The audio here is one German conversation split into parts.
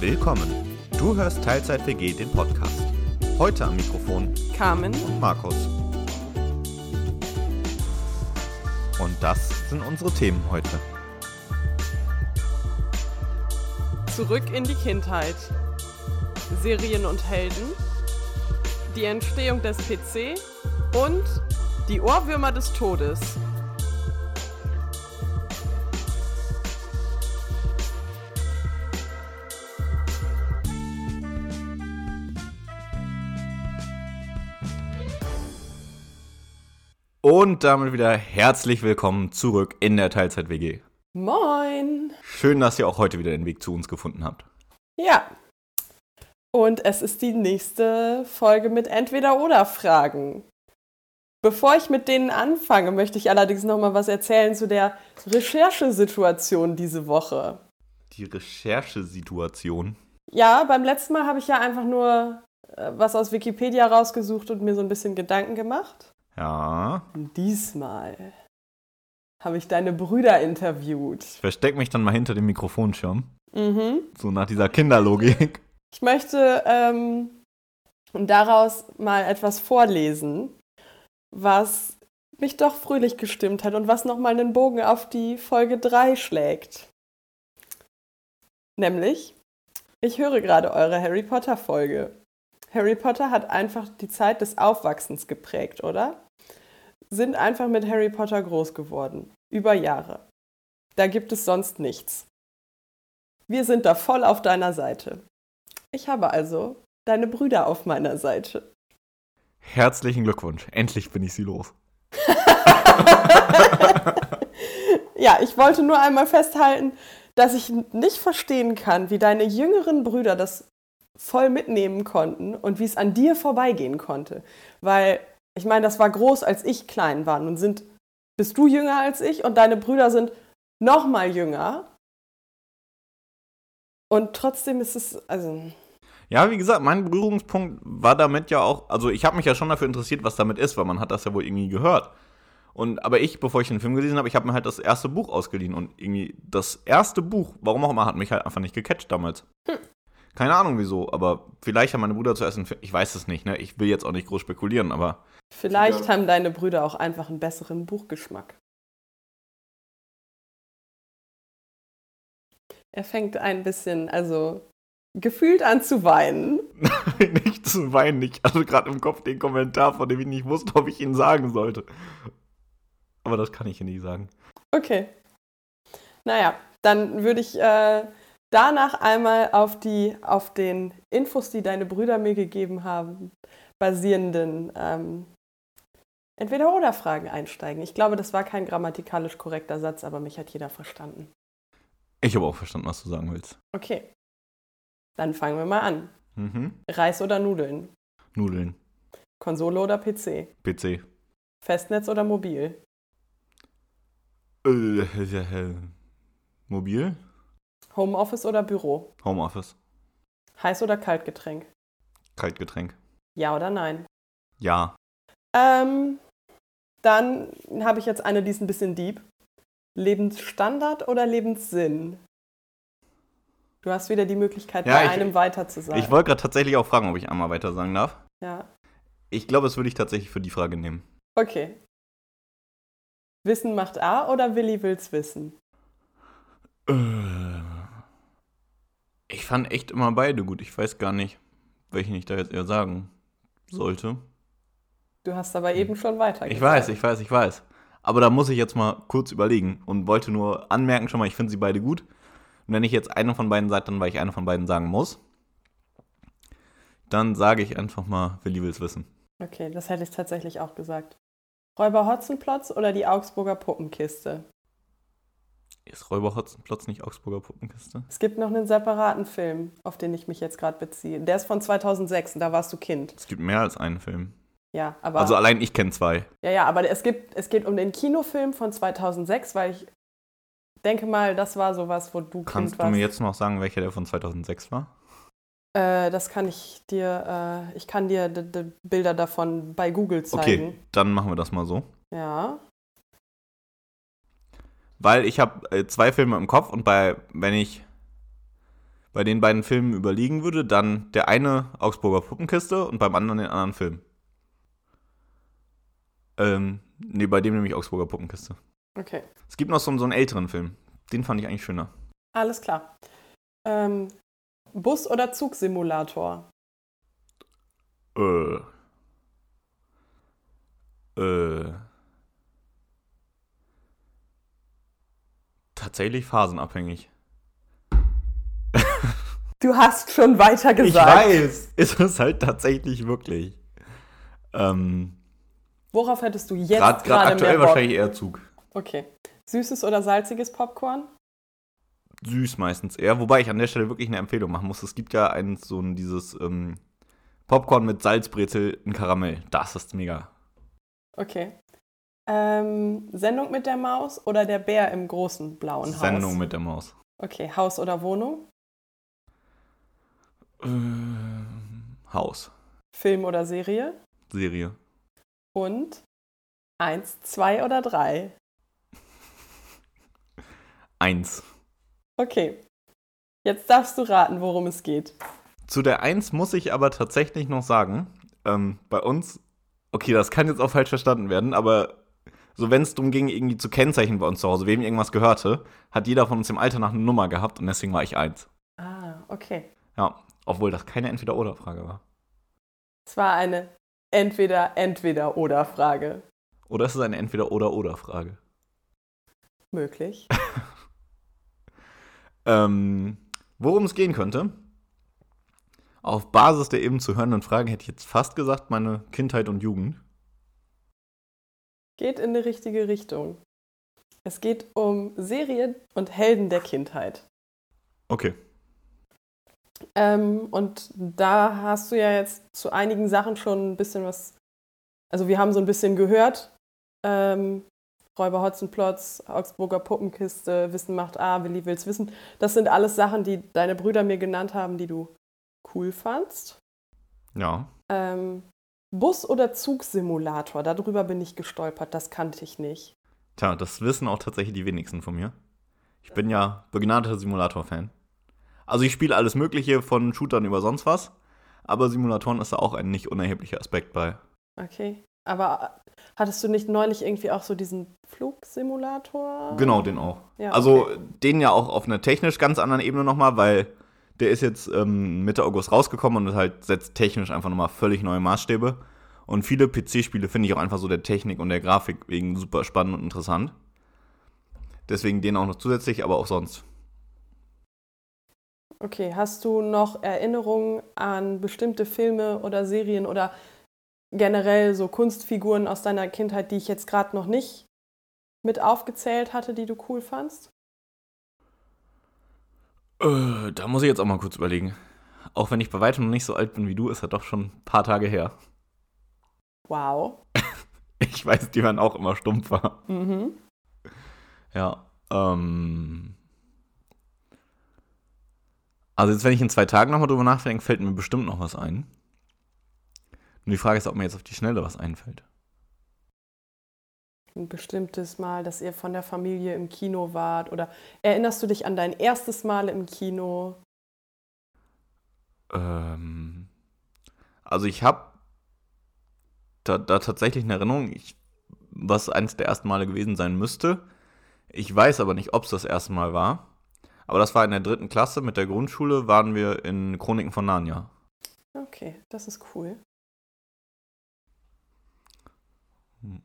Willkommen. Du hörst Teilzeit WG, den Podcast. Heute am Mikrofon Carmen. und Markus. Und das sind unsere Themen heute. Zurück in die Kindheit. Serien und Helden. Die Entstehung des PC. Und die Ohrwürmer des Todes. Und damit wieder herzlich willkommen zurück in der Teilzeit WG. Moin. Schön, dass ihr auch heute wieder den Weg zu uns gefunden habt. Ja. Und es ist die nächste Folge mit Entweder-Oder-Fragen. Bevor ich mit denen anfange, möchte ich allerdings noch mal was erzählen zu der Recherchesituation diese Woche. Die Recherchesituation. Ja, beim letzten Mal habe ich ja einfach nur äh, was aus Wikipedia rausgesucht und mir so ein bisschen Gedanken gemacht. Ja. Diesmal habe ich deine Brüder interviewt. Ich versteck mich dann mal hinter dem Mikrofonschirm. Mhm. So nach dieser Kinderlogik. Ich möchte ähm, daraus mal etwas vorlesen, was mich doch fröhlich gestimmt hat und was nochmal einen Bogen auf die Folge 3 schlägt. Nämlich, ich höre gerade eure Harry Potter Folge. Harry Potter hat einfach die Zeit des Aufwachsens geprägt, oder? Sind einfach mit Harry Potter groß geworden. Über Jahre. Da gibt es sonst nichts. Wir sind da voll auf deiner Seite. Ich habe also deine Brüder auf meiner Seite. Herzlichen Glückwunsch. Endlich bin ich sie los. Ja, ich wollte nur einmal festhalten, dass ich nicht verstehen kann, wie deine jüngeren Brüder das voll mitnehmen konnten und wie es an dir vorbeigehen konnte. Weil, ich meine, das war groß, als ich klein war. Nun sind, bist du jünger als ich und deine Brüder sind noch mal jünger. Und trotzdem ist es, also, Ja, wie gesagt, mein Berührungspunkt war damit ja auch, also ich habe mich ja schon dafür interessiert, was damit ist, weil man hat das ja wohl irgendwie gehört. Und aber ich, bevor ich den Film gelesen habe, ich habe mir halt das erste Buch ausgeliehen und irgendwie das erste Buch, warum auch immer, hat mich halt einfach nicht gecatcht damals. Keine Ahnung wieso, aber vielleicht haben meine Brüder zuerst einen Film, ich weiß es nicht, ne? Ich will jetzt auch nicht groß spekulieren, aber vielleicht Ja. haben deine Brüder auch einfach einen besseren Buchgeschmack. Er fängt ein bisschen, also gefühlt an zu weinen. nicht zu weinen. Ich hatte gerade im Kopf den Kommentar, von dem ich nicht wusste, ob ich ihn sagen sollte. Aber das kann ich hier nicht sagen. Okay. Naja, dann würde ich äh, danach einmal auf, die, auf den Infos, die deine Brüder mir gegeben haben, basierenden ähm, Entweder-Oder-Fragen einsteigen. Ich glaube, das war kein grammatikalisch korrekter Satz, aber mich hat jeder verstanden. Ich habe auch verstanden, was du sagen willst. Okay. Dann fangen wir mal an. Mhm. Reis oder Nudeln? Nudeln. Konsole oder PC? PC. Festnetz oder mobil? Äh, äh, Mobil. Homeoffice oder Büro? Homeoffice. Heiß oder Kaltgetränk? Kaltgetränk. Ja oder nein? Ja. Ähm, dann habe ich jetzt eine, die ist ein bisschen deep. Lebensstandard oder Lebenssinn? Du hast wieder die Möglichkeit, Ja, bei ich- einem weiter zu sagen. Ich wollte gerade tatsächlich auch fragen, ob ich einmal weiter sagen darf. ja, Ich glaube, das würde ich tatsächlich für die Frage nehmen. okay. Wissen macht A oder Willi will's wissen? Äh, Ich fand echt immer beide gut. Ich weiß gar nicht, welchen ich da jetzt eher sagen sollte. Du hast aber eben schon weiter Hm. Ich weiß, ich weiß, ich weiß. Aber da muss ich jetzt mal kurz überlegen und wollte nur anmerken schon mal, ich finde sie beide gut. Und wenn ich jetzt eine von beiden sage, dann weil ich eine von beiden sagen muss, dann sage ich einfach mal, Willi will's wissen. Okay, das hätte ich tatsächlich auch gesagt. Räuber Hotzenplotz oder die Augsburger Puppenkiste? Ist Räuber Hotzenplotz nicht Augsburger Puppenkiste? Es gibt noch einen separaten Film, auf den ich mich jetzt gerade beziehe. Der ist von 2006 und da warst du Kind. Es gibt mehr als einen Film. Ja, aber Also allein ich kenne zwei. Ja, ja, aber es, gibt, es geht um den Kinofilm von 2006, weil ich denke mal, das war sowas, wo du Kannst Kind du warst. mir jetzt noch sagen, welcher der von 2006 war? Äh, das kann ich dir, äh, ich kann dir Bilder davon bei Google zeigen. Okay, dann machen wir das mal so. Ja. Weil ich habe äh, zwei Filme im Kopf und bei, wenn ich bei den beiden Filmen überliegen würde, dann der eine Augsburger Puppenkiste und beim anderen den anderen Film. Ähm, nee, bei dem nämlich Augsburger Puppenkiste. Okay, Es gibt noch so, so einen älteren Film. Den fand ich eigentlich schöner. alles klar. Ähm, Bus- oder Zugsimulator? Äh. Äh. Tatsächlich phasenabhängig. Du hast schon weiter gesagt. weiß, ist es halt tatsächlich wirklich. Ähm, Worauf hättest du jetzt Gerade gerade aktuell wahrscheinlich eher Zug. Okay. Süßes oder salziges Popcorn? Süß meistens eher, wobei ich an der Stelle wirklich eine Empfehlung machen muss. Es gibt ja ein, so ein, dieses ähm, Popcorn mit Salzbrezel in Karamell. Das ist mega. Okay. Ähm, Sendung mit der Maus oder der Bär im großen blauen Haus? Sendung mit der Maus. Okay, Haus oder Wohnung? Ähm, Haus. Film oder Serie? Serie. Und eins, zwei oder drei? Eins. Okay. Jetzt darfst du raten, worum es geht. Zu der Eins muss ich aber tatsächlich noch sagen, ähm, bei uns, okay, das kann jetzt auch falsch verstanden werden, aber so wenn es darum ging, irgendwie zu kennzeichnen bei uns zu Hause, wem irgendwas gehörte, hat jeder von uns im Alter nach einer Nummer gehabt und deswegen war ich eins. Ah, okay. Ja, obwohl das keine Entweder-Oder-Frage war. Es war eine entweder, entweder oder Frage. Oder ist es eine Entweder-Oder-Oder-Frage? Möglich. Ähm, worum es gehen könnte? Auf Basis der eben zu hörenden Fragen hätte ich jetzt fast gesagt, meine Kindheit und Jugend. Geht in die richtige Richtung. Es geht um Serien und Helden der Kindheit. Okay. Ähm, und da hast du ja jetzt zu einigen Sachen schon ein bisschen was. Also, wir haben so ein bisschen gehört. Ähm, Räuber Hotzenplotz, Augsburger Puppenkiste, Wissen macht A, Willi will's wissen. Das sind alles Sachen, die deine Brüder mir genannt haben, die du cool fandst. Ja. Ähm, Bus- oder Zugsimulator, darüber bin ich gestolpert, das kannte ich nicht. Tja, das wissen auch tatsächlich die wenigsten von mir. Ich bin ja begnadeter Simulator-Fan. Also ich spiele alles Mögliche von Shootern über sonst was, aber Simulatoren ist da auch ein nicht unerheblicher Aspekt bei. Okay. Aber äh, hattest du nicht neulich irgendwie auch so diesen Flugsimulator? Genau, den auch. Ja, also okay. den ja auch auf einer technisch ganz anderen Ebene nochmal, weil der ist jetzt ähm, Mitte August rausgekommen und halt setzt technisch einfach nochmal völlig neue Maßstäbe. Und viele PC-Spiele finde ich auch einfach so der Technik und der Grafik wegen super spannend und interessant. Deswegen den auch noch zusätzlich, aber auch sonst. Okay, hast du noch Erinnerungen an bestimmte Filme oder Serien oder generell so Kunstfiguren aus deiner Kindheit, die ich jetzt gerade noch nicht mit aufgezählt hatte, die du cool fandst? Äh, da muss ich jetzt auch mal kurz überlegen. Auch wenn ich bei weitem noch nicht so alt bin wie du, ist das doch schon ein paar Tage her. Wow. Ich weiß, die waren auch immer stumpfer. Mhm. Ja. Ähm. Also jetzt, wenn ich in zwei Tagen nochmal drüber nachdenke, fällt mir bestimmt noch was ein. Nur die Frage ist, ob mir jetzt auf die Schnelle was einfällt. Ein bestimmtes Mal, dass ihr von der Familie im Kino wart oder erinnerst du dich an dein erstes Mal im Kino? Ähm. Also ich habe da, da tatsächlich eine Erinnerung, ich, was eines der ersten Male gewesen sein müsste. Ich weiß aber nicht, ob es das erste Mal war. Aber das war in der dritten Klasse mit der Grundschule, waren wir in Chroniken von Narnia. Okay, das ist cool. Hm.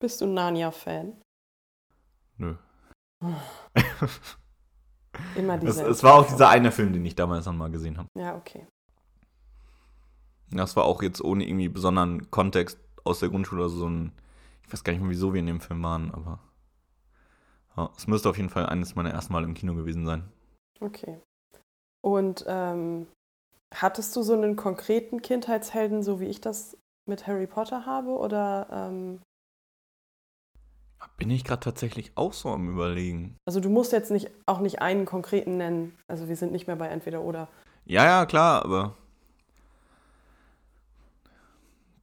Bist du Narnia-Fan? Nö. Immer Es, diese. es war auch dieser eine Film, den ich damals dann mal gesehen habe. Ja, okay. Das war auch jetzt ohne irgendwie besonderen Kontext aus der Grundschule, also so ein, ich weiß gar nicht mehr, wieso wir in dem Film waren, aber es müsste auf jeden Fall eines meiner ersten Mal im Kino gewesen sein. Okay. Und ähm, hattest du so einen konkreten Kindheitshelden, so wie ich das mit Harry Potter habe? Oder ähm, Bin ich gerade tatsächlich auch so am überlegen. also du musst jetzt nicht auch nicht einen konkreten nennen. Also wir sind nicht mehr bei entweder oder. Ja, ja, klar, aber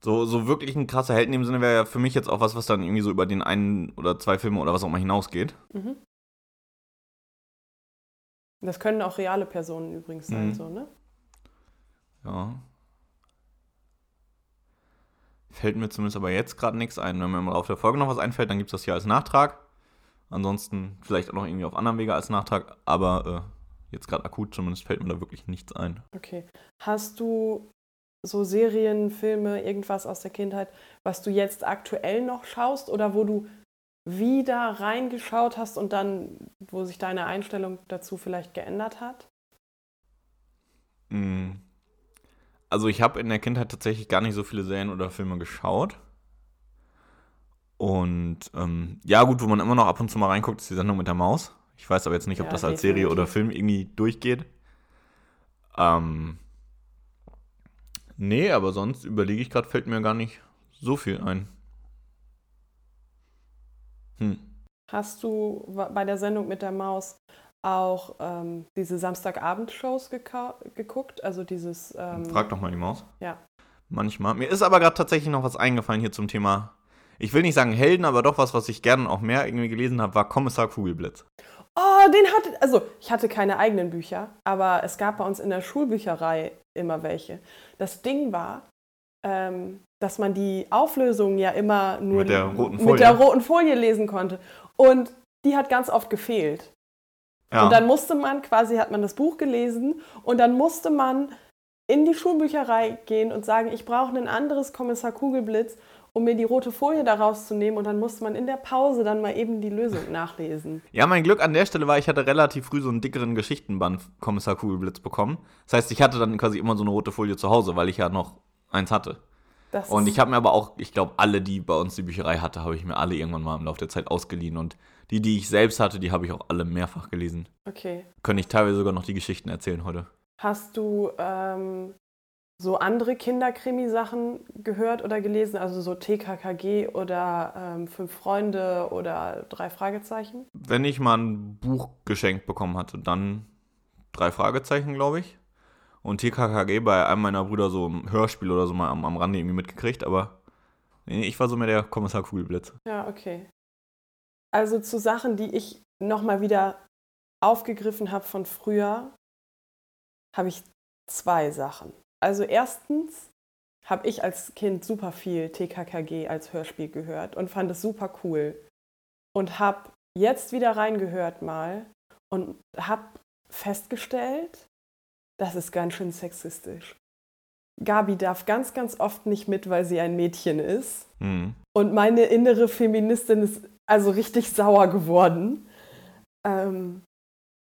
so, so wirklich ein krasser Held in dem Sinne wäre ja für mich jetzt auch was, was dann irgendwie so über den einen oder zwei Filme oder was auch immer hinausgeht. Mhm. Das können auch reale Personen übrigens sein, Mhm. so, ne? Ja. Fällt mir zumindest aber jetzt gerade nichts ein. Wenn mir im Laufe der Folge noch was einfällt, dann gibt es das hier als Nachtrag. Ansonsten vielleicht auch noch irgendwie auf anderem Wege als Nachtrag. Aber äh, jetzt gerade akut zumindest fällt mir da wirklich nichts ein. Okay. Hast du so Serien, Filme, irgendwas aus der Kindheit, was du jetzt aktuell noch schaust oder wo du wieder reingeschaut hast und dann, wo sich deine Einstellung dazu vielleicht geändert hat? Mm. Also ich habe in der Kindheit tatsächlich gar nicht so viele Serien oder Filme geschaut. Und ähm, ja gut, wo man immer noch ab und zu mal reinguckt, ist die Sendung mit der Maus. Ich weiß aber jetzt nicht, ob Ja, das als Serie definitiv. oder Film irgendwie durchgeht. Ähm, nee, aber sonst überlege ich gerade, fällt mir gar nicht so viel ein. Hm. Hast du bei der Sendung mit der Maus auch ähm, diese Samstagabendshows geguckt? Also dieses. Ähm, Frag doch mal die Maus. Ja. Manchmal. Mir ist aber gerade tatsächlich noch was eingefallen hier zum Thema. Ich will nicht sagen Helden, aber doch was, was ich gerne auch mehr irgendwie gelesen habe, war Kommissar Kugelblitz. Oh, den hatte. Also, ich hatte keine eigenen Bücher, aber es gab bei uns in der Schulbücherei immer welche. Das Ding war, ähm, dass man die Auflösung ja immer nur Mit der roten mit Folie. der roten Folie lesen konnte. Und die hat ganz oft gefehlt. Ja. Und dann musste man quasi, hat man das Buch gelesen und dann musste man in die Schulbücherei gehen und sagen, ich brauche ein anderes Kommissar Kugelblitz, um mir die rote Folie daraus zu nehmen. Und dann musste man in der Pause dann mal eben die Lösung nachlesen. Ja, mein Glück an der Stelle war, ich hatte relativ früh so einen dickeren Geschichtenband Kommissar Kugelblitz bekommen. Das heißt, ich hatte dann quasi immer so eine rote Folie zu Hause, weil ich ja noch eins hatte. Das Und ich habe mir aber auch, ich glaube, alle, die bei uns die Bücherei hatte, habe ich mir alle irgendwann mal im Laufe der Zeit ausgeliehen. Und die, die ich selbst hatte, die habe ich auch alle mehrfach gelesen. Okay. Könnte ich teilweise sogar noch die Geschichten erzählen heute. Hast du ähm, so andere Kinderkrimi-Sachen gehört oder gelesen? Also so TKKG oder ähm, Fünf Freunde oder Drei Fragezeichen? Wenn ich mal ein Buch geschenkt bekommen hatte, dann drei Fragezeichen, glaube ich. Und TKKG bei einem meiner Brüder so im Hörspiel oder so mal am, am Rande irgendwie mitgekriegt, aber nee, ich war so mehr der Kommissar Kugelblitz. Ja, okay. Also zu Sachen, die ich nochmal wieder aufgegriffen habe von früher, habe ich zwei Sachen. Also erstens habe ich als Kind super viel TKKG als Hörspiel gehört und fand es super cool. Und habe jetzt wieder reingehört mal und habe festgestellt, das ist ganz schön sexistisch. Gabi darf ganz, ganz oft nicht mit, weil sie ein Mädchen ist. Hm. Und meine innere Feministin ist also richtig sauer geworden. Ähm,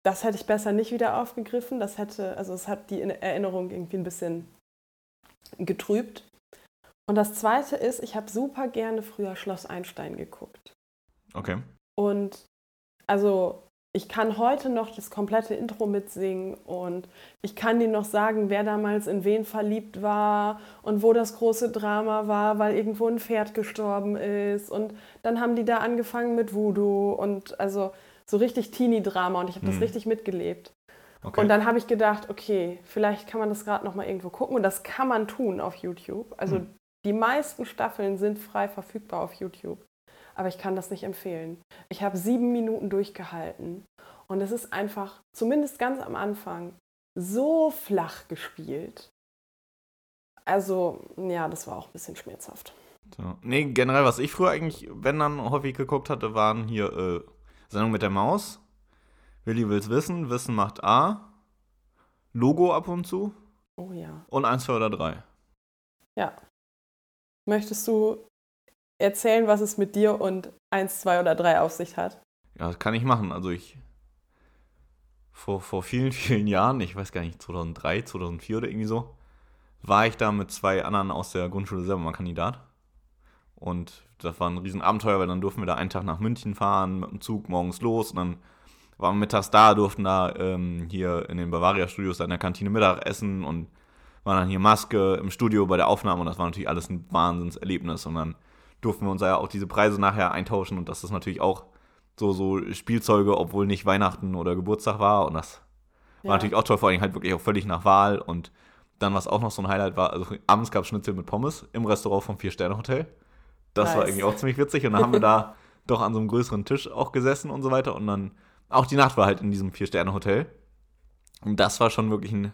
das hätte ich besser nicht wieder aufgegriffen. Das hätte, also es hat die Erinnerung irgendwie ein bisschen getrübt. Und das zweite ist, ich habe super gerne früher Schloss Einstein geguckt. Okay. Und also ich kann heute noch das komplette Intro mitsingen und ich kann dir noch sagen, wer damals in wen verliebt war und wo das große Drama war, weil irgendwo ein Pferd gestorben ist. Und dann haben die da angefangen mit Voodoo und also so richtig Teenie-Drama und ich habe das Hm. richtig mitgelebt. okay. Und dann habe ich gedacht, okay, vielleicht kann man das gerade noch mal irgendwo gucken und das kann man tun auf YouTube. Also Hm. die meisten Staffeln sind frei verfügbar auf YouTube, aber ich kann das nicht empfehlen. Ich habe sieben Minuten durchgehalten und es ist einfach, zumindest ganz am Anfang, so flach gespielt. Also ja, das war auch ein bisschen schmerzhaft. So. Nee, generell, was ich früher eigentlich, wenn dann häufig geguckt hatte, waren hier äh, Sendung mit der Maus. Willi will's wissen, Wissen macht A. Logo ab und zu. Oh ja. Und 1, 2 oder 3. Ja. Möchtest du erzählen, was es mit dir und 1, 2 oder 3 auf sich hat? Ja, das kann ich machen. Also ich. Vor, vor vielen, vielen Jahren, ich weiß gar nicht, 2003, 2004 oder irgendwie so, war ich da mit zwei anderen aus der Grundschule selber mal Kandidat. Und das war ein Riesenabenteuer, weil dann durften wir da einen Tag nach München fahren, mit dem Zug morgens los und dann waren wir mittags da, durften da ähm, hier in den Bavaria-Studios da in der Kantine Mittag essen und waren dann hier Maske im Studio bei der Aufnahme und das war natürlich alles ein Wahnsinnserlebnis und dann durften wir uns ja auch diese Preise nachher eintauschen und das ist natürlich auch so, so Spielzeuge, obwohl nicht Weihnachten oder Geburtstag war und das war natürlich auch toll, vor allem halt wirklich auch völlig nach Wahl und dann, was auch noch so ein Highlight war, also abends gab es Schnitzel mit Pommes im Restaurant vom Vier-Sterne-Hotel. Das war Nice. irgendwie auch ziemlich witzig und dann haben wir da doch an so einem größeren Tisch auch gesessen und so weiter und dann, auch die Nacht war halt in diesem Vier-Sterne-Hotel Und das war schon wirklich ein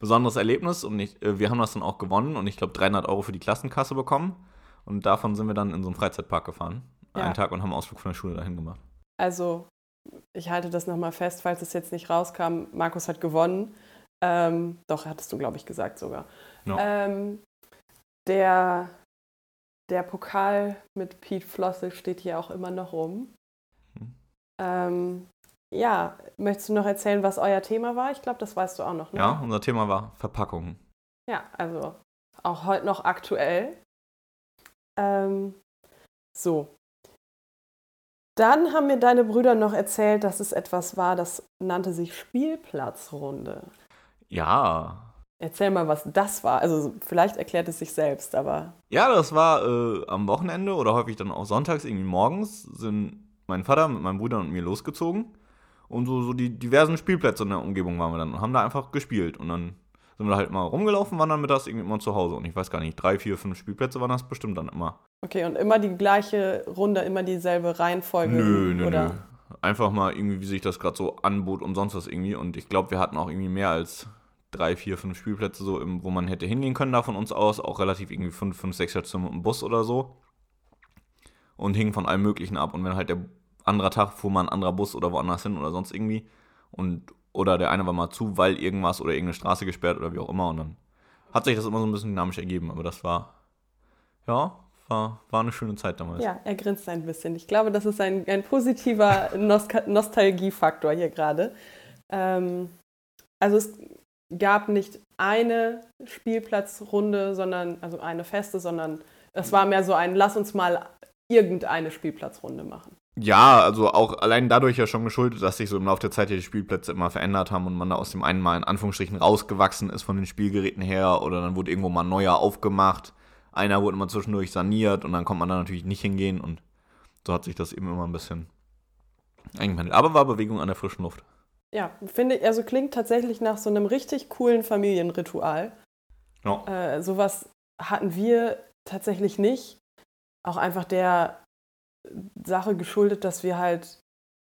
besonderes Erlebnis und ich, äh, wir haben das dann auch gewonnen und ich glaube 300 Euro für die Klassenkasse bekommen. Und davon sind wir dann in so einen Freizeitpark gefahren. Ja. Einen Tag und haben einen Ausflug von der Schule dahin gemacht. Also, ich halte das nochmal fest, falls es jetzt nicht rauskam. Markus hat gewonnen. Ähm, doch, hattest du, glaube ich, gesagt sogar. Ja. Ähm, der, der Pokal mit Pete Flossel steht hier auch immer noch rum. Hm. Ähm, ja, möchtest du noch erzählen, was euer Thema war? Ich glaube, das weißt du auch noch, ne? Ja, unser Thema war Verpackungen. Ja, also auch heute noch aktuell. Ähm, so. Dann haben mir deine Brüder noch erzählt, dass es etwas war, das nannte sich Spielplatzrunde. Ja. Erzähl mal, was das war. Also vielleicht erklärt es sich selbst, aber Ja, das war äh, am Wochenende oder häufig dann auch sonntags, irgendwie morgens, sind mein Vater mit meinem Bruder und mir losgezogen. Und so, so die diversen Spielplätze in der Umgebung waren wir dann und haben da einfach gespielt. Und dann sind wir halt mal rumgelaufen, waren dann mittags irgendwie immer zu Hause. Und ich weiß gar nicht, drei, vier, fünf Spielplätze waren das bestimmt dann immer. okay, und immer die gleiche Runde, immer dieselbe Reihenfolge. Nö, nö, oder? nö. Einfach mal irgendwie, wie sich das gerade so anbot und sonst was irgendwie. Und ich glaube, wir hatten auch irgendwie mehr als drei, vier, fünf Spielplätze, so wo man hätte hingehen können da von uns aus. Auch relativ irgendwie fünf, fünf, sechs Stationen mit dem Bus oder so. Und hingen von allem Möglichen ab. Und wenn halt der andere Tag fuhr mal ein anderer Bus oder woanders hin oder sonst irgendwie. Und, oder der eine war mal zu, weil irgendwas oder irgendeine Straße gesperrt oder wie auch immer. Und dann hat sich das immer so ein bisschen dynamisch ergeben. Aber das war, ja, war, war eine schöne Zeit damals. Ja, er grinst ein bisschen. Ich glaube, das ist ein, ein positiver Nostalgiefaktor hier gerade. Ähm, also es gab nicht eine Spielplatzrunde, sondern, also eine feste, sondern es war mehr so ein, lass uns mal irgendeine Spielplatzrunde machen. Ja, also auch allein dadurch ja schon geschuldet, dass sich so im Laufe der Zeit die Spielplätze immer verändert haben und man da aus dem einen Mal in Anführungsstrichen rausgewachsen ist von den Spielgeräten her oder dann wurde irgendwo mal neuer aufgemacht. Einer wurde immer zwischendurch saniert und dann konnte man da natürlich nicht hingehen und so hat sich das eben immer ein bisschen eingependelt. Aber war Bewegung an der frischen Luft. Ja, finde ich, also klingt tatsächlich nach so einem richtig coolen Familienritual. Ja. Äh, sowas hatten wir tatsächlich nicht. Auch einfach der Sache geschuldet, dass wir halt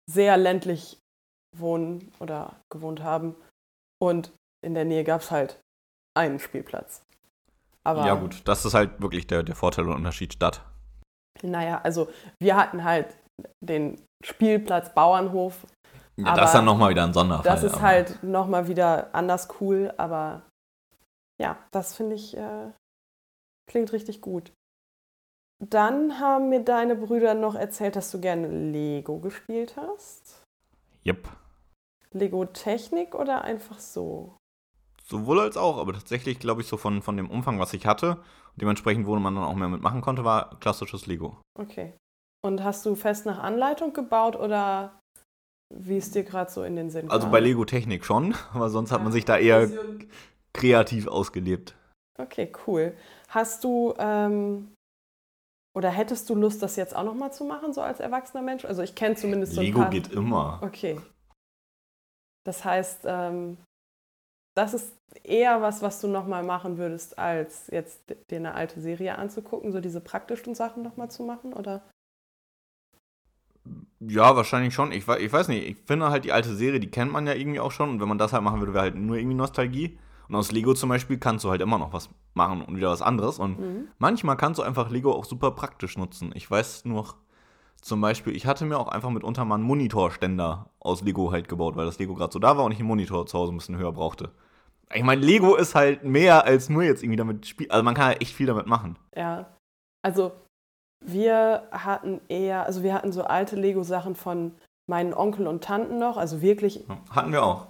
sehr ländlich wohnen oder gewohnt haben. Und in der Nähe gab es halt einen Spielplatz. Aber ja gut, das ist halt wirklich der, der Vorteil und Unterschied Stadt. naja, also wir hatten halt den Spielplatz Bauernhof. Ja, Aber das ist dann nochmal wieder ein Sonderfall. Das ist aber- halt nochmal wieder anders cool, aber ja, das finde ich, äh, klingt richtig gut. Dann haben mir deine Brüder noch erzählt, dass du gerne Lego gespielt hast. Yep. Lego Technik oder einfach so? Sowohl als auch, aber tatsächlich glaube ich so von, von dem Umfang, was ich hatte, dementsprechend, wo man dann auch mehr mitmachen konnte, war klassisches Lego. Okay. Und hast du fest nach Anleitung gebaut oder wie es dir gerade so in den Sinn Also kam? bei Lego Technik schon, aber sonst hat man sich da eher kreativ ausgelebt. Okay, cool. Hast du ähm, oder hättest du Lust, das jetzt auch nochmal zu machen, so als erwachsener Mensch? Also ich kenne zumindest so ein Lego paar. geht immer. Okay. Das heißt, ähm, das ist eher was, was du nochmal machen würdest, als jetzt dir eine alte Serie anzugucken, so diese praktischen Sachen nochmal zu machen, oder? Ja, wahrscheinlich schon. Ich, ich weiß nicht, ich finde halt die alte Serie, die kennt man ja irgendwie auch schon. Und wenn man das halt machen würde, wäre halt nur irgendwie Nostalgie. Und aus Lego zum Beispiel kannst du halt immer noch was machen und wieder was anderes. Und Mhm. manchmal kannst du einfach Lego auch super praktisch nutzen. Ich weiß nur zum Beispiel, ich hatte mir auch einfach mitunter mal einen Monitorständer aus Lego halt gebaut, weil das Lego gerade so da war und ich einen Monitor zu Hause ein bisschen höher brauchte. Ich meine, Lego ist halt mehr als nur jetzt irgendwie damit spielen. Also man kann halt echt viel damit machen. Ja. Also wir hatten eher, also wir hatten so alte Lego-Sachen von meinen Onkel und Tanten noch, also wirklich Hatten wir auch.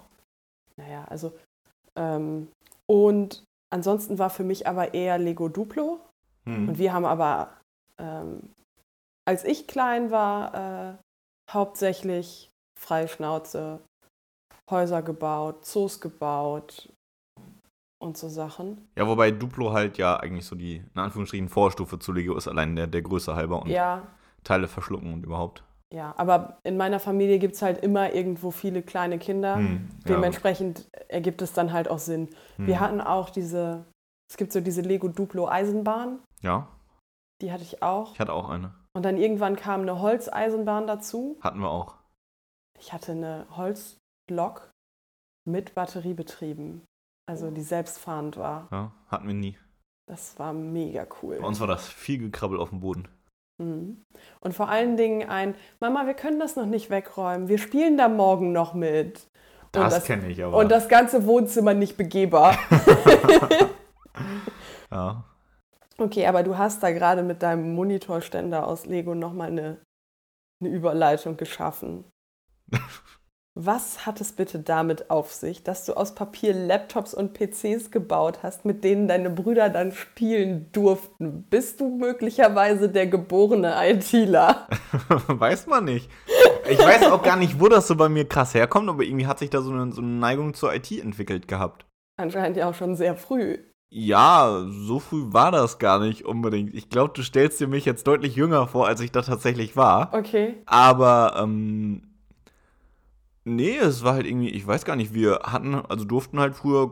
Naja, also. Ähm, und ansonsten war für mich aber eher Lego Duplo. Hm. Und wir haben aber, ähm, als ich klein war, äh, hauptsächlich freie Schnauze, Häuser gebaut, Zoos gebaut und so Sachen. Ja, wobei Duplo halt ja eigentlich so die, in Anführungsstrichen, Vorstufe zu Lego ist, allein der, der Größe halber und Ja, Teile verschlucken und überhaupt. ja. Aber in meiner Familie gibt es halt immer irgendwo viele kleine Kinder. Hm, ja, Dementsprechend ergibt es dann halt auch Sinn. hm. Wir hatten auch diese, es gibt so diese Lego Duplo Eisenbahn. Ja, Die hatte ich auch. ich hatte auch eine. Und dann irgendwann kam eine Holzeisenbahn dazu. Hatten wir auch. Ich hatte eine Holzlok. mit Batterie betrieben. Also die selbstfahrend war. Ja, hatten wir nie. Das war mega cool. Bei uns war das viel Gekrabbel auf dem Boden. Mhm. Und vor allen Dingen ein, Mama, wir können das noch nicht wegräumen. Wir spielen da morgen noch mit. Und Das, kenne ich aber. Und das ganze Wohnzimmer nicht begehbar. ja. okay, aber du hast da gerade mit deinem Monitorständer aus Lego nochmal eine, eine Überleitung geschaffen. Was hat es bitte damit auf sich, dass du aus Papier Laptops und PCs gebaut hast, mit denen deine Brüder dann spielen durften? Bist du möglicherweise der geborene ITler? weiß man nicht. Ich weiß auch gar nicht, wo das so bei mir krass herkommt, aber irgendwie hat sich da so eine, so eine Neigung zur IT entwickelt gehabt. Anscheinend ja auch schon sehr früh. Ja, so früh war das gar nicht unbedingt. Ich glaube, du stellst dir mich jetzt deutlich jünger vor, als ich da tatsächlich war. Okay. Aber, ähm, nee, es war halt irgendwie, ich weiß gar nicht, wir hatten, also durften halt früher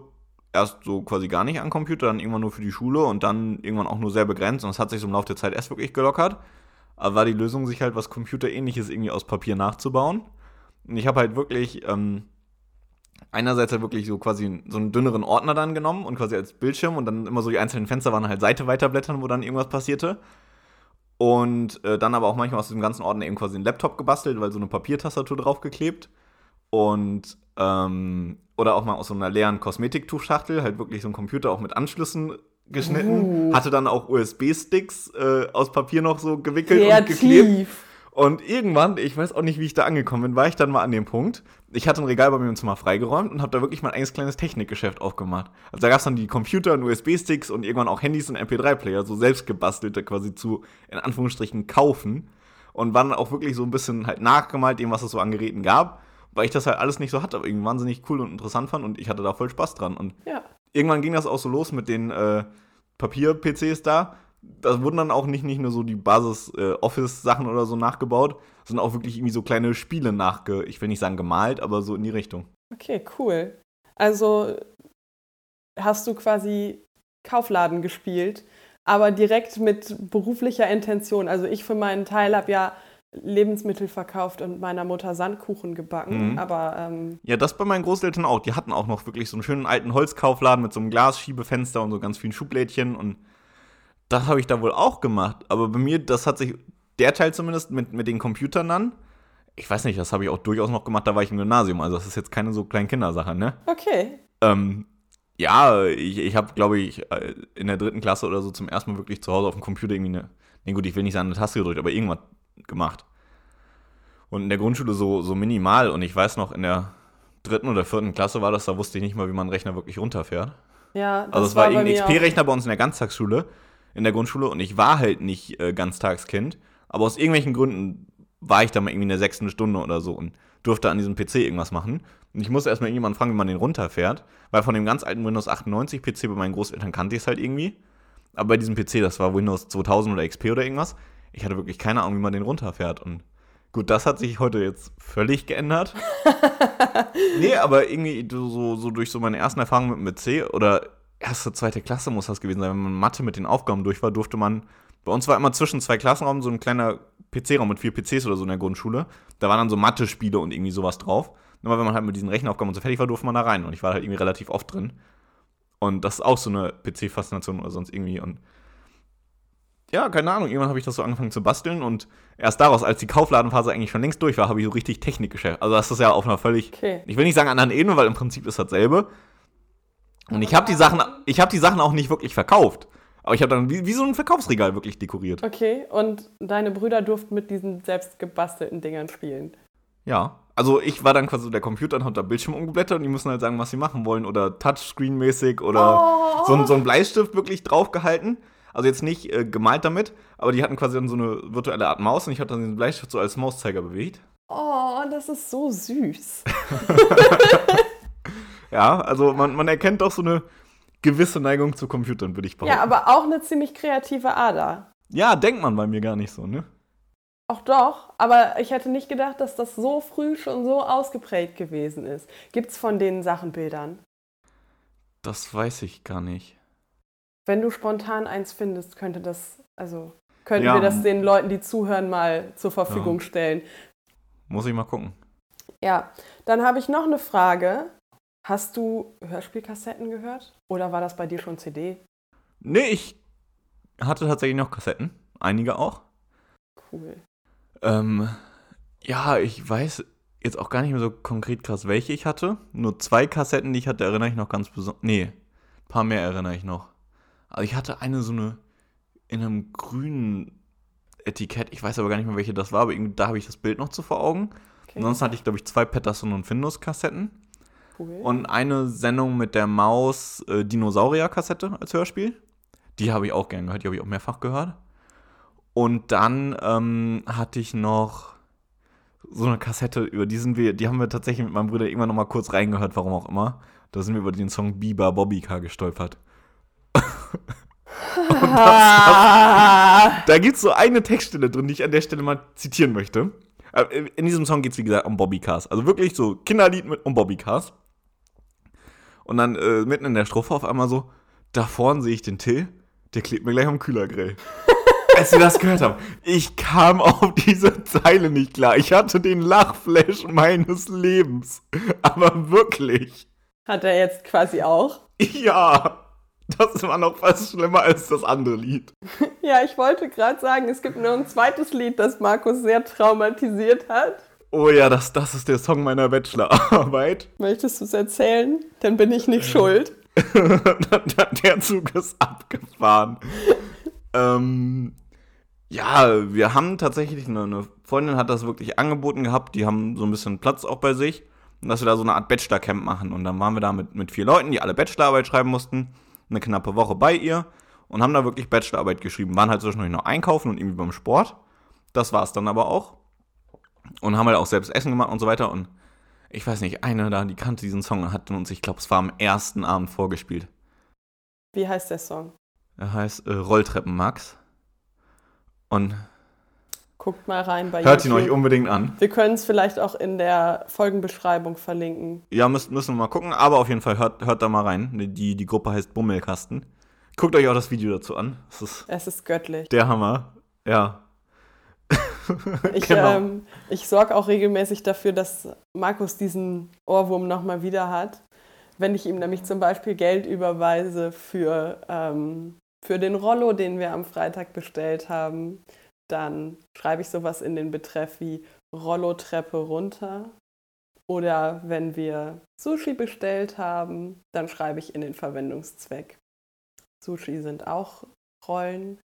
erst so quasi gar nicht an Computer, dann irgendwann nur für die Schule und dann irgendwann auch nur sehr begrenzt und es hat sich so im Laufe der Zeit erst wirklich gelockert. Aber war die Lösung, sich halt was Computerähnliches irgendwie aus Papier nachzubauen. Und ich habe halt wirklich, ähm, einerseits halt wirklich so quasi so einen dünneren Ordner dann genommen und quasi als Bildschirm und dann immer so die einzelnen Fenster waren halt Seite weiterblättern, wo dann irgendwas passierte. Und äh, dann aber auch manchmal aus dem ganzen Ordner eben quasi einen Laptop gebastelt, weil so eine Papiertastatur draufgeklebt. Und, ähm, oder auch mal aus so einer leeren Kosmetiktuchschachtel, halt wirklich so ein Computer auch mit Anschlüssen geschnitten. Uh. Hatte dann auch USB-Sticks äh, aus Papier noch so gewickelt und geklebt. Kreativ. Und irgendwann, ich weiß auch nicht, wie ich da angekommen bin, war ich dann mal an dem Punkt. Ich hatte ein Regal bei mir im Zimmer freigeräumt und habe da wirklich mein eigenes kleines Technikgeschäft aufgemacht. Also da gab es dann die Computer und USB-Sticks und irgendwann auch Handys und MP3-Player, so selbst gebastelte quasi zu, in Anführungsstrichen, kaufen. Und waren auch wirklich so ein bisschen halt nachgemalt dem, was es so an Geräten gab, weil ich das halt alles nicht so hatte, aber irgendwie wahnsinnig cool und interessant fand und ich hatte da voll Spaß dran. Und Ja. irgendwann ging das auch so los mit den äh, Papier-PCs da. Da wurden dann auch nicht, nicht nur so die Basis-Office-Sachen oder so nachgebaut, sondern auch wirklich irgendwie so kleine Spiele nachge, ich will nicht sagen gemalt, aber so in die Richtung. Okay, cool. Also hast du quasi Kaufladen gespielt, aber direkt mit beruflicher Intention. Also ich für meinen Teil habe ja Lebensmittel verkauft und meiner Mutter Sandkuchen gebacken, Mhm. aber ähm, Ja, das bei meinen Großeltern auch. Die hatten auch noch wirklich so einen schönen alten Holzkaufladen mit so einem Glasschiebefenster und so ganz vielen Schublädchen und das habe ich da wohl auch gemacht. Aber bei mir, das hat sich, der Teil zumindest mit, mit den Computern dann, ich weiß nicht, das habe ich auch durchaus noch gemacht, da war ich im Gymnasium. Also das ist jetzt keine so kleine Kindersache, ne? okay. Ähm, ja, ich, ich habe, glaube ich, äh, in der dritten Klasse oder so zum ersten Mal wirklich zu Hause auf dem Computer irgendwie eine, nee gut, ich will nicht sagen eine Taste gedrückt, aber irgendwas gemacht. Und in der Grundschule so, so minimal und ich weiß noch, in der dritten oder vierten Klasse war das, da wusste ich nicht mal, wie man einen Rechner wirklich runterfährt. Ja, das Also es war bei irgendein XP-Rechner bei uns in der Ganztagsschule, in der Grundschule und ich war halt nicht äh, Ganztagskind, aber aus irgendwelchen Gründen war ich da mal irgendwie in der sechsten Stunde oder so und durfte an diesem PC irgendwas machen. Und ich musste erstmal irgendjemanden fragen, wie man den runterfährt, weil von dem ganz alten Windows 98 PC bei meinen Großeltern kannte ich es halt irgendwie. Aber bei diesem PC, das war Windows 2000 oder XP oder irgendwas, ich hatte wirklich keine Ahnung, wie man den runterfährt. Und gut, das hat sich heute jetzt völlig geändert. nee, aber irgendwie so, so durch so meine ersten Erfahrungen mit, mit C oder erste, zweite Klasse muss das gewesen sein, wenn man Mathe mit den Aufgaben durch war, durfte man. Bei uns war immer zwischen zwei Klassenräumen so ein kleiner PC-Raum mit vier PCs oder so in der Grundschule. Da waren dann so Mathe-Spiele und irgendwie sowas drauf. Immer wenn man halt mit diesen Rechenaufgaben und so fertig war, durfte man da rein. Und ich war halt irgendwie relativ oft drin. Und das ist auch so eine PC-Faszination oder sonst irgendwie. Und ja, keine Ahnung, irgendwann habe ich das so angefangen zu basteln und erst daraus, als die Kaufladenphase eigentlich schon längst durch war, habe ich so richtig Technikgeschäft. Also das ist ja auf einer völlig, Okay. ich will nicht sagen anderen Ebene, weil im Prinzip ist dasselbe. Und ich habe die Sachen, ich habe die Sachen auch nicht wirklich verkauft. Aber ich habe dann wie, wie so ein Verkaufsregal wirklich dekoriert. Okay, und deine Brüder durften mit diesen selbst gebastelten Dingern spielen. Ja. Also ich war dann quasi der Computer und habe da Bildschirm umgeblättert und die müssen halt sagen, was sie machen wollen. Oder Touchscreen-mäßig oder Oh. so, so ein Bleistift wirklich draufgehalten. Also jetzt nicht äh, gemalt damit, aber die hatten quasi dann so eine virtuelle Art Maus und ich habe dann diesen Bleistift so als Mauszeiger bewegt. Oh, das ist so süß. Ja, also man, man erkennt doch so eine gewisse Neigung zu Computern, würde ich behaupten. Ja, aber auch eine ziemlich kreative Ader. ja, denkt man bei mir gar nicht so, ne? Auch doch, aber ich hätte nicht gedacht, dass das so früh schon so ausgeprägt gewesen ist. Gibt's von den Sachenbildern? Das weiß ich gar nicht. Wenn du spontan eins findest, könnte das, also könnten Ja. wir das den Leuten, die zuhören, mal zur Verfügung stellen. Muss ich mal gucken. Ja, dann habe ich noch eine Frage. Hast du Hörspielkassetten gehört? Oder war das bei dir schon CD? Nee, ich hatte tatsächlich noch Kassetten. Einige auch. Cool. Ähm, ja, ich weiß jetzt auch gar nicht mehr so konkret krass, welche ich hatte. Nur zwei Kassetten, die ich hatte, erinnere ich noch ganz besonders. Nee, ein paar mehr erinnere ich noch. Also ich hatte eine so eine in einem grünen Etikett. Ich weiß aber gar nicht mehr, welche das war, aber irgendwie, da habe ich das Bild noch zu vor Augen. Okay. Ansonsten hatte ich, glaube ich, zwei Patterson und Findus Kassetten. cool. Und eine Sendung mit der Maus äh, Dinosaurier-Kassette als Hörspiel. Die habe ich auch gern gehört, die habe ich auch mehrfach gehört. Und dann ähm, hatte ich noch so eine Kassette, über die sind wir, die haben wir tatsächlich mit meinem Bruder irgendwann noch mal kurz reingehört, warum auch immer. Da sind wir über den Song Biber Bobbycar gestolpert. Ah, Da gibt es so eine Textstelle drin, die ich an der Stelle mal zitieren möchte. Äh, In diesem Song geht es, wie gesagt, um Bobbycars. Also wirklich so Kinderlied mit um Bobbycars. Und dann äh, mitten in der Strophe auf einmal so, da vorne sehe ich den Till, der klebt mir gleich am Kühlergrill. Als wir das gehört haben, ich kam auf diese Zeile nicht klar. Ich hatte den Lachflash meines Lebens. Aber wirklich. Hat er jetzt quasi auch? Ja. Das war noch fast schlimmer als das andere Lied. Ja, ich wollte gerade sagen, es gibt noch ein zweites Lied, das Markus sehr traumatisiert hat. Oh ja, das, das ist der Song meiner Bachelorarbeit. Möchtest du es erzählen? Dann bin ich nicht schuld. der Zug ist abgefahren. ähm, ja, wir haben tatsächlich, eine, eine Freundin hat das wirklich angeboten gehabt, die haben so ein bisschen Platz auch bei sich, und dass wir da so eine Art Bachelor-Camp machen. Und dann waren wir da mit, mit vier Leuten, die alle Bachelorarbeit schreiben mussten, eine knappe Woche bei ihr und haben da wirklich Bachelorarbeit geschrieben. Waren halt zwischendurch noch einkaufen und irgendwie beim Sport. Das war es dann aber auch. Und haben halt auch selbst Essen gemacht und so weiter. Und ich weiß nicht, eine da, die kannte diesen Song und hat uns, ich glaube, es war am ersten Abend vorgespielt. Wie heißt der Song? Er heißt äh, Rolltreppen Max. Und Guckt mal rein bei hört ihn YouTube. euch unbedingt an. Wir können es vielleicht auch in der Folgenbeschreibung verlinken. Ja, müssen, müssen wir mal gucken, aber auf jeden Fall hört, hört da mal rein. Die, die Gruppe heißt Bummelkasten. Guckt euch auch das Video dazu an. Das ist Es ist göttlich. der Hammer. Ja. Ich, Genau. ähm, ich sorge auch regelmäßig dafür, dass Markus diesen Ohrwurm nochmal wieder hat. Wenn ich ihm nämlich zum Beispiel Geld überweise für, ähm, für den Rollo, den wir am Freitag bestellt haben, dann schreibe ich sowas in den Betreff wie Rollo-Treppe runter. Oder wenn wir Sushi bestellt haben, dann schreibe ich in den Verwendungszweck. Sushi sind auch Rollen.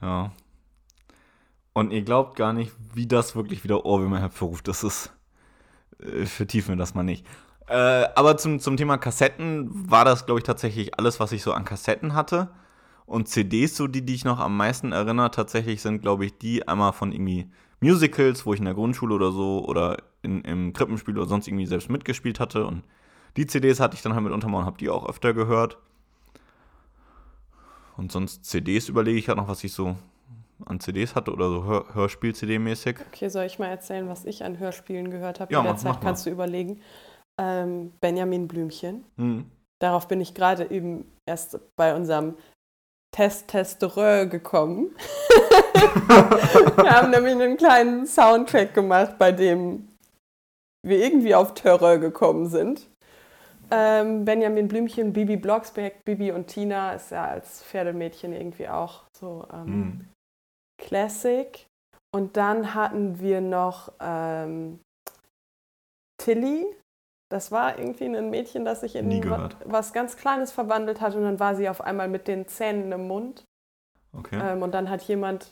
Ja. Und ihr glaubt gar nicht, wie das wirklich wieder Ohrwürmer hervorruft. Das ist. Äh, vertiefen wir das mal nicht. Äh, aber zum, zum Thema Kassetten war das, glaube ich, tatsächlich alles, was ich so an Kassetten hatte. Und CDs, so die, die ich noch am meisten erinnere, tatsächlich sind, glaube ich, die einmal von irgendwie Musicals, wo ich in der Grundschule oder so oder in, im Krippenspiel oder sonst irgendwie selbst mitgespielt hatte. Und die CDs hatte ich dann halt mit Untermann und habe die auch öfter gehört. Und sonst CDs überlege ich halt noch, was ich so an CDs hatte oder so Hör Hörspiel-CD-mäßig. Okay, soll ich mal erzählen, was ich an Hörspielen gehört habe? Ja, In der mach- Zeit mach kannst du überlegen. Ähm, Benjamin Blümchen. Hm. Darauf bin ich gerade eben erst bei unserem Test Testerö gekommen. wir haben nämlich einen kleinen Soundtrack gemacht, bei dem wir irgendwie auf Terreur gekommen sind. Ähm, Benjamin Blümchen, Bibi Blocksberg, Bibi und Tina ist ja als Pferdemädchen irgendwie auch so ähm, Hm. Classic. Und dann hatten wir noch ähm, Tilly. Das war irgendwie ein Mädchen, das sich in Nie wa- gehört. was ganz Kleines verwandelt hat. Und dann war sie auf einmal mit den Zähnen im Mund. Okay. Ähm, und dann hat jemand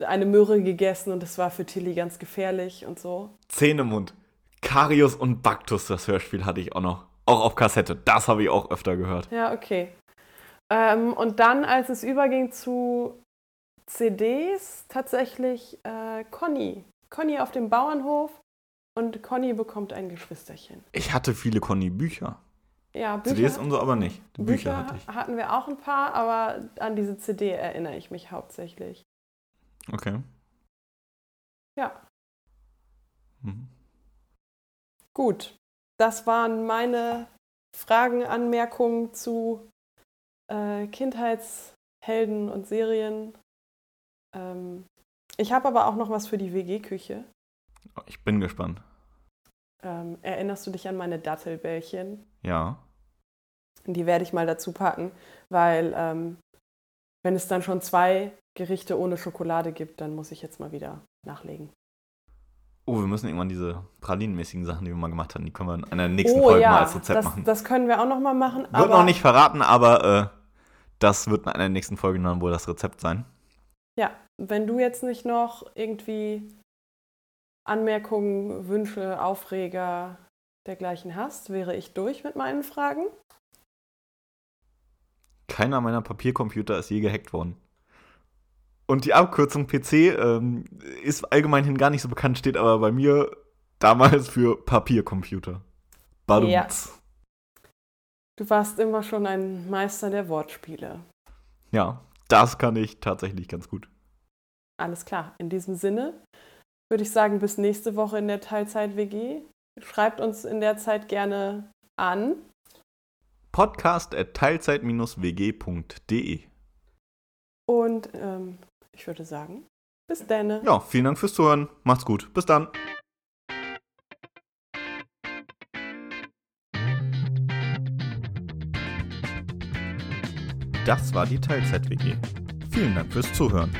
eine Möhre gegessen und das war für Tilly ganz gefährlich und so. Zähnemund. Karius und Baktus, das Hörspiel hatte ich auch noch. Auch auf Kassette. Das habe ich auch öfter gehört. Ja, okay. Ähm, und dann, als es überging zu CDs, tatsächlich äh, Conny. Conny auf dem Bauernhof und Conny bekommt ein Geschwisterchen. Ich hatte viele Conny-Bücher. Ja, Bücher, CDs und so aber nicht. Die Bücher, Bücher hatte ich. hatten wir auch ein paar, aber an diese CD erinnere ich mich hauptsächlich. Okay. Ja, Mhm. gut. Das waren meine Fragen, Anmerkungen zu äh, Kindheitshelden und Serien. Ähm, ich habe aber auch noch was für die WG-Küche. Ich bin gespannt. Ähm, erinnerst du dich an meine Dattelbällchen? Ja. Die werde ich mal dazu packen, weil ähm, wenn es dann schon zwei Gerichte ohne Schokolade gibt, dann muss ich jetzt mal wieder nachlegen. Oh, wir müssen irgendwann diese pralinenmäßigen Sachen, die wir mal gemacht haben, die können wir in einer nächsten oh, Folge ja, mal als Rezept das, machen. Das können wir auch noch mal machen. Wird noch nicht verraten, aber äh, das wird in einer nächsten Folge dann wohl das Rezept sein. Ja, wenn du jetzt nicht noch irgendwie Anmerkungen, Wünsche, Aufreger dergleichen hast, wäre ich durch mit meinen Fragen. Keiner meiner Papiercomputer ist je gehackt worden. Und die Abkürzung PC ähm, ist allgemeinhin gar nicht so bekannt, steht aber bei mir damals für Papiercomputer. Badumts. Ja. Du warst immer schon ein Meister der Wortspiele. Ja, das kann ich tatsächlich ganz gut. Alles klar. In diesem Sinne würde ich sagen, bis nächste Woche in der Teilzeit-WG. Schreibt uns in der Zeit gerne an. Podcast at teilzeit-wg.de. Und ähm, ich würde sagen, bis dann. Ja, vielen Dank fürs Zuhören. Macht's gut. Bis dann. Das war die Teilzeit-WG. Vielen Dank fürs Zuhören.